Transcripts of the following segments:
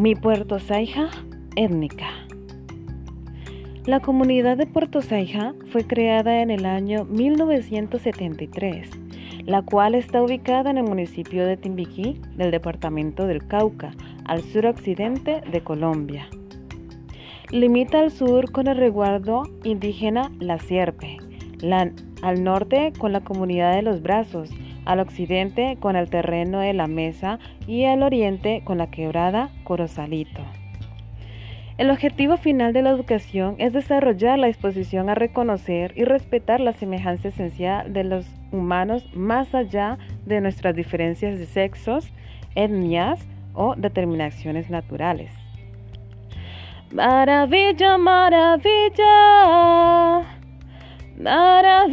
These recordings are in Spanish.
Mi Puerto Saija étnica. La comunidad de Puerto Saija fue creada en el año 1973, la cual está ubicada en el municipio de Timbiquí del departamento del Cauca, al suroccidente de Colombia. Limita al sur con el resguardo indígena La Sierpe, al norte con la comunidad de Los Brazos, al occidente con el terreno de La Mesa y al oriente con la quebrada Corosalito. El objetivo final de la educación es desarrollar la disposición a reconocer y respetar la semejanza esencial de los humanos más allá de nuestras diferencias de sexos, etnias o determinaciones naturales. Maravilla, maravilla, maravilla.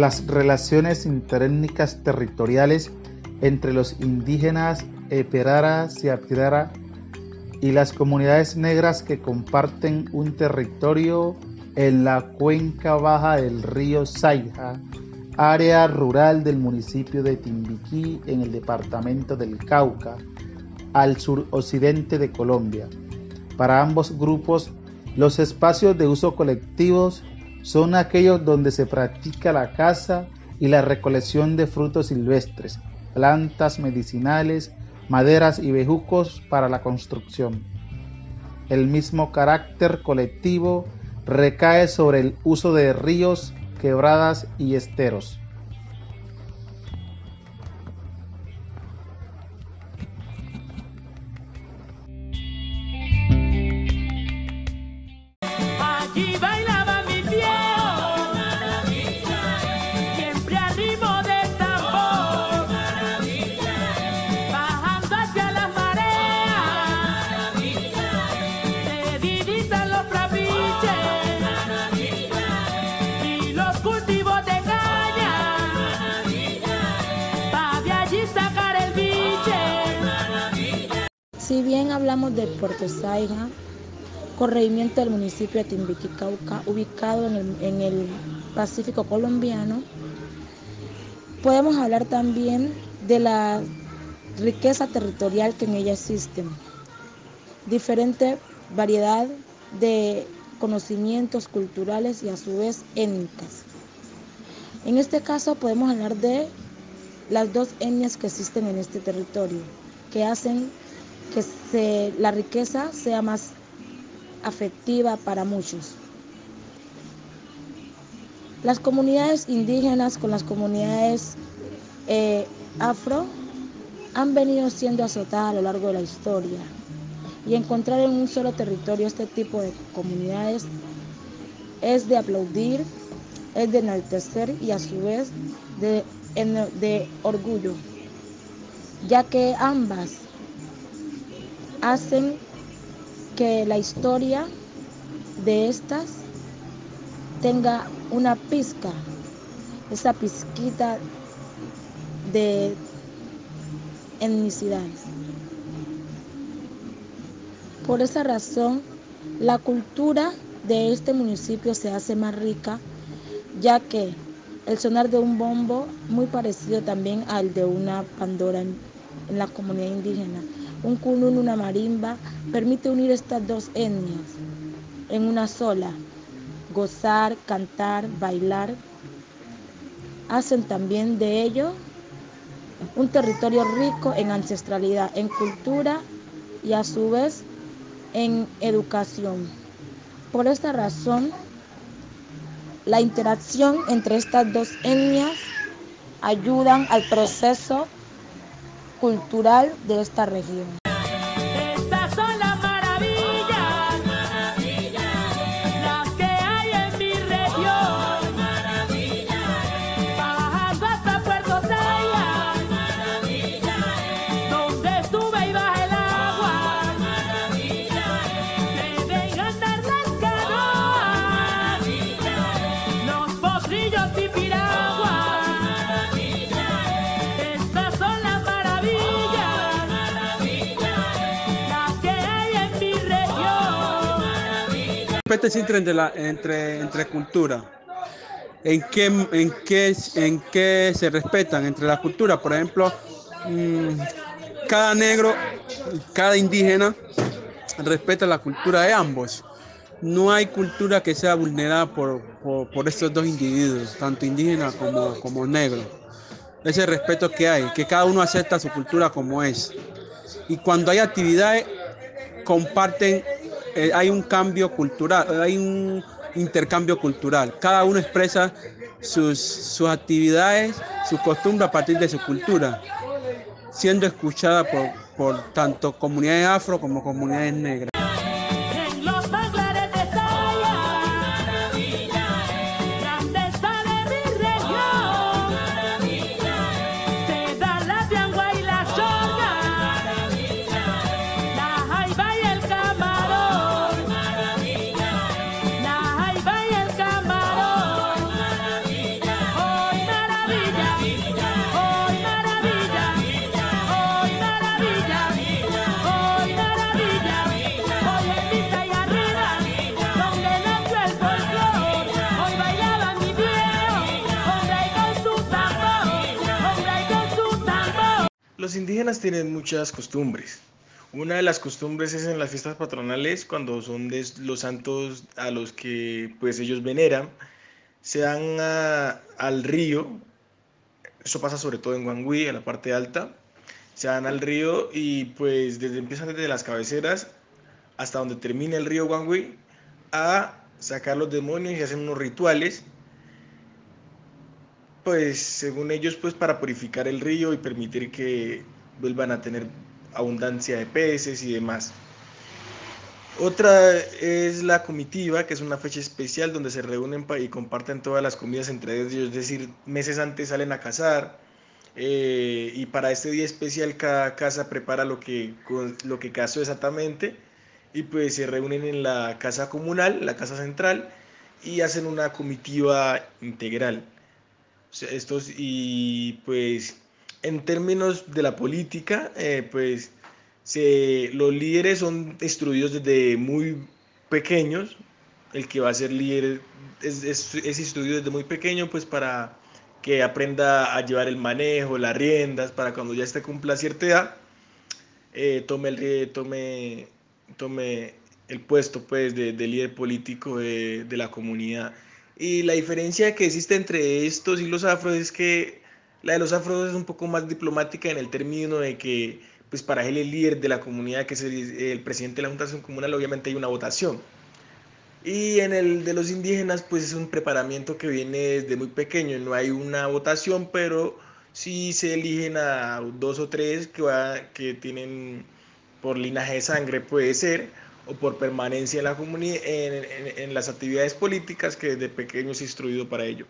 Las relaciones interétnicas territoriales entre los indígenas Eperara, Siapidara y las comunidades negras que comparten un territorio en la cuenca baja del río Saija, área rural del municipio de Timbiquí en el departamento del Cauca, al suroccidente de Colombia. Para ambos grupos, los espacios de uso colectivos son aquellos donde se practica la caza y la recolección de frutos silvestres, plantas medicinales, maderas y bejucos para la construcción. El mismo carácter colectivo recae sobre el uso de ríos, quebradas y esteros. Si bien hablamos de Puerto Saiga, corregimiento del municipio de Timbiquí, Cauca, ubicado en el, Pacífico colombiano, podemos hablar también de la riqueza territorial que en ella existe, diferente variedad de conocimientos culturales y a su vez étnicas. En este caso podemos hablar de las dos etnias que existen en este territorio, que hacen que la riqueza sea más afectiva para muchos. Las comunidades indígenas con las comunidades eh, afro han venido siendo azotadas a lo largo de la historia y encontrar en un solo territorio este tipo de comunidades es de aplaudir, es de enaltecer y a su vez de, de orgullo, ya que ambas hacen que la historia de estas tenga una pizca, esa pizquita de etnicidad. Por esa razón, la cultura de este municipio se hace más rica, ya que el sonar de un bombo, muy parecido también al de una pandora en, en la comunidad indígena, un cunun, una marimba, permite unir estas dos etnias en una sola. Gozar, cantar, bailar, hacen también de ello un territorio rico en ancestralidad, en cultura y a su vez en educación. Por esta razón, la interacción entre estas dos etnias ayudan al proceso cultural de esta región. Existe entre, la, entre, entre culturas. ¿En qué, en, qué, ¿En qué se respetan entre las culturas? Por ejemplo, mm, cada negro, cada indígena respeta la cultura de ambos. No hay cultura que sea vulnerada por, por, estos dos individuos, tanto indígena como, como negro. Ese respeto que hay, que cada uno acepta su cultura como es. Y cuando hay actividades, comparten, eh, hay un cambio cultural, hay un intercambio cultural. Cada uno expresa sus, sus actividades, sus costumbres a partir de su cultura, siendo escuchada por, por tanto comunidades afro como comunidades negras. Los indígenas tienen muchas costumbres. Una de las costumbres es en las fiestas patronales, cuando son los santos a los que pues ellos veneran, se dan al río, eso pasa sobre todo en Guangui, en la parte alta, se dan al río y pues desde, empiezan desde las cabeceras hasta donde termina el río Guangui a sacar los demonios y hacen unos rituales pues según ellos, pues para purificar el río y permitir que vuelvan a tener abundancia de peces y demás. Otra es la comitiva, que es una fecha especial donde se reúnen y comparten todas las comidas entre ellos, es decir, meses antes salen a cazar eh, y para este día especial cada casa prepara lo que, lo que cazó exactamente y pues se reúnen en la casa comunal, la casa central y hacen una comitiva integral. Estos, y pues en términos de la política, eh, pues se, los líderes son instruidos desde muy pequeños. El que va a ser líder es, es, es instruido desde muy pequeño, pues para que aprenda a llevar el manejo, las riendas, para cuando ya esté cumpla cierta edad, eh, tome, el, tome, tome el puesto pues, de, de líder político de, de la comunidad. Y la diferencia que existe entre estos y los afros es que la de los afros es un poco más diplomática en el término de que, pues para él el líder de la comunidad, que es el, presidente de la Junta Comunal, obviamente hay una votación. Y en el de los indígenas, pues es un preparamiento que viene desde muy pequeño, no hay una votación, pero sí se eligen a dos o tres que, va, que tienen por linaje de sangre, puede ser, o por permanencia en, la en las actividades políticas que desde pequeño es instruido para ello.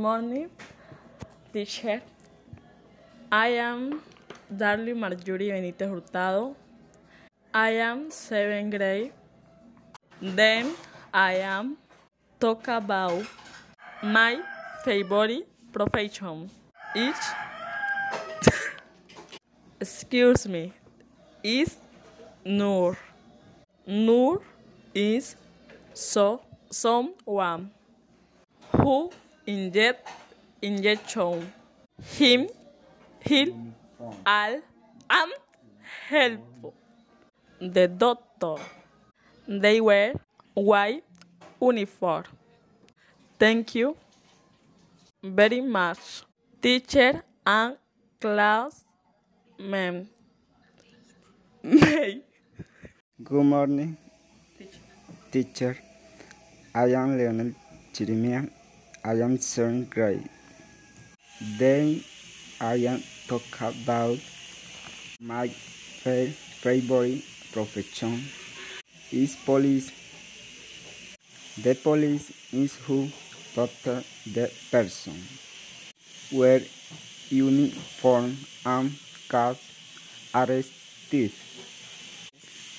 Morning, teacher. I am Darling Marjorie Benítez Hurtado. I am seventh grade. Then I am talk about my favorite profession. Each excuse me is Nur. Nur is so someone who inject injection him heal al am help the doctor. They wear white uniform. Thank you very much teacher and class ma'am may. Good morning, teacher. I am Leonel Jeremiah. I am seventh grade. Then I am talk about my favorite profession is police. The police is who protect the person. Wear uniform and cars arrested.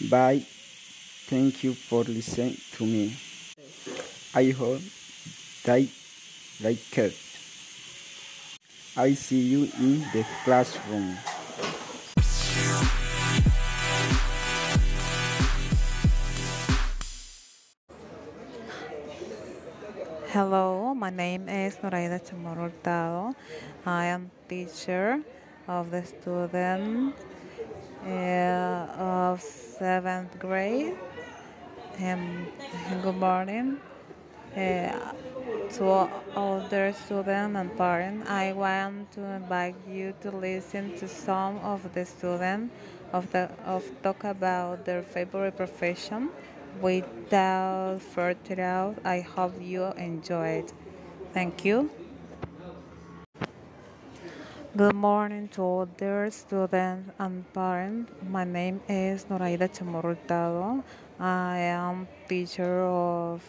Bye. Thank you for listening to me. I hope they like it. I see you in the classroom. Hello, my name is Noraida Chamorro. I am teacher of the student uh, of seventh grade. Um, good morning uh, to all the students and parents. I want to invite you to listen to some of the students of the of talk about their favorite profession. Without further ado, I hope you enjoy it. Thank you. Good morning to all dear students and parents. My name is Noraida Chamorro Hurtado. I am teacher of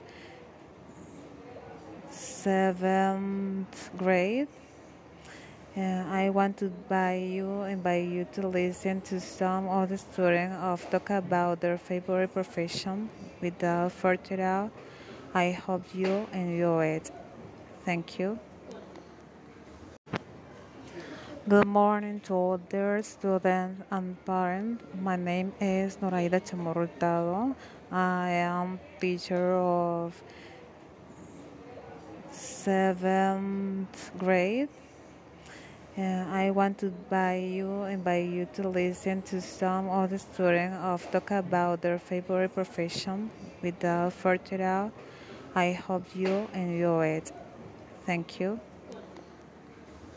seventh grade. Uh, I want to invite you, invite you to listen to some of the students of talk about their favorite profession. Without further ado, I hope you enjoy it. Thank you. Good morning to all dear students and parents. My name is Noraida Chamorro I am teacher of seventh grade. Uh, I want to invite you, invite you to listen to some of the students of talk about their favorite profession. Without further ado, I hope you enjoy it. Thank you.